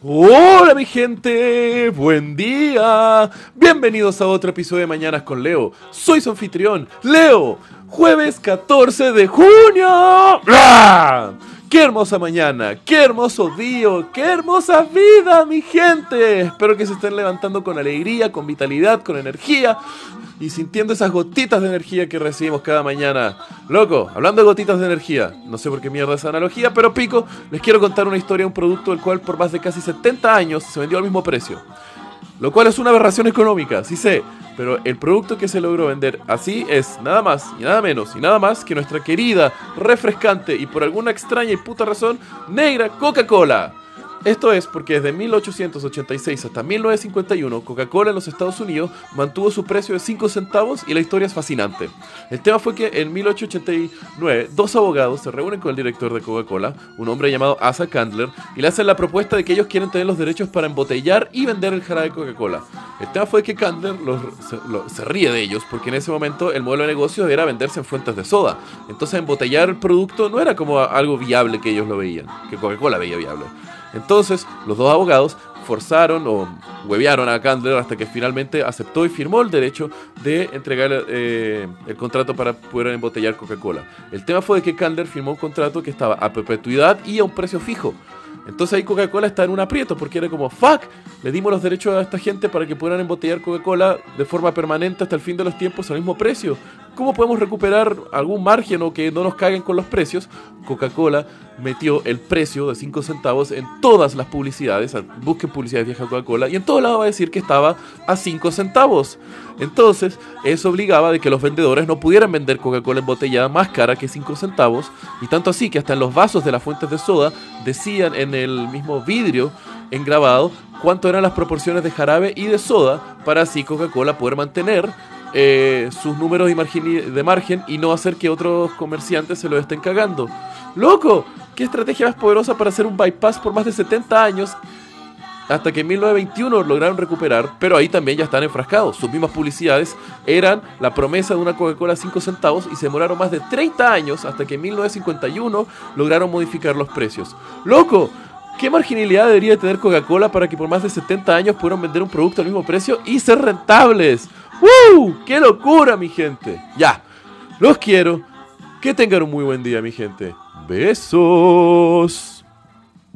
Hola mi gente, buen día. Bienvenidos a otro episodio de Mañanas con Leo. Soy su anfitrión, Leo. Jueves 14 de junio. ¡Qué hermosa mañana! ¡Qué hermoso día! ¡Qué hermosa vida, mi gente! Espero que se estén levantando con alegría, con vitalidad, con energía y sintiendo esas gotitas de energía que recibimos cada mañana. Loco, hablando de gotitas de energía, no sé por qué mierda esa analogía, pero pico, les quiero contar una historia de un producto el cual por más de casi 70 años se vendió al mismo precio. Lo cual es una aberración económica, sí sé, pero el producto que se logró vender así es nada más y nada menos y nada más que nuestra querida, refrescante y por alguna extraña y puta razón, negra Coca-Cola. Esto es porque desde 1886 hasta 1951 Coca-Cola en los Estados Unidos mantuvo su precio de 5 centavos y la historia es fascinante. El tema fue que en 1889 dos abogados se reúnen con el director de Coca-Cola, un hombre llamado Asa Candler, y le hacen la propuesta de que ellos quieren tener los derechos para embotellar y vender el jarabe de Coca-Cola. El tema fue que Candler los- se, se ríe de ellos porque en ese momento el modelo de negocio era venderse en fuentes de soda. Entonces embotellar el producto no era como algo viable que ellos lo veían, que Coca-Cola veía viable. Entonces, los dos abogados forzaron o huevearon a Candler hasta que finalmente aceptó y firmó el derecho de entregar eh, el contrato para poder embotellar Coca-Cola. El tema fue de que Candler firmó un contrato que estaba a perpetuidad y a un precio fijo. Entonces ahí Coca-Cola está en un aprieto porque era como, fuck, le dimos los derechos a esta gente para que puedan embotellar Coca-Cola de forma permanente hasta el fin de los tiempos al mismo precio. ¿Cómo podemos recuperar algún margen o que no nos caguen con los precios? Coca-Cola metió el precio de 5 centavos en todas las publicidades, busquen publicidades vieja Coca-Cola, y en todo lado va a decir que estaba a 5 centavos. Entonces, eso obligaba de que los vendedores no pudieran vender Coca-Cola embotellada más cara que 5 centavos, y tanto así que hasta en los vasos de las fuentes de soda decían en el mismo vidrio engrabado cuánto eran las proporciones de jarabe y de soda para así Coca-Cola poder mantener eh, sus números de margen, y no hacer que otros comerciantes se lo estén cagando. ¡Loco! ¿Qué estrategia más poderosa para hacer un bypass por más de 70 años? Hasta que en 1921 lograron recuperar, pero ahí también ya están enfrascados. Sus mismas publicidades eran la promesa de una Coca-Cola a 5 centavos y se demoraron más de 30 años hasta que en 1951 lograron modificar los precios. ¡Loco! ¿Qué marginalidad debería tener Coca-Cola para que por más de 70 años pudieran vender un producto al mismo precio y ser rentables? ¡Woo! ¡Qué locura, mi gente! Ya, los quiero. Que tengan un muy buen día, mi gente. Besos.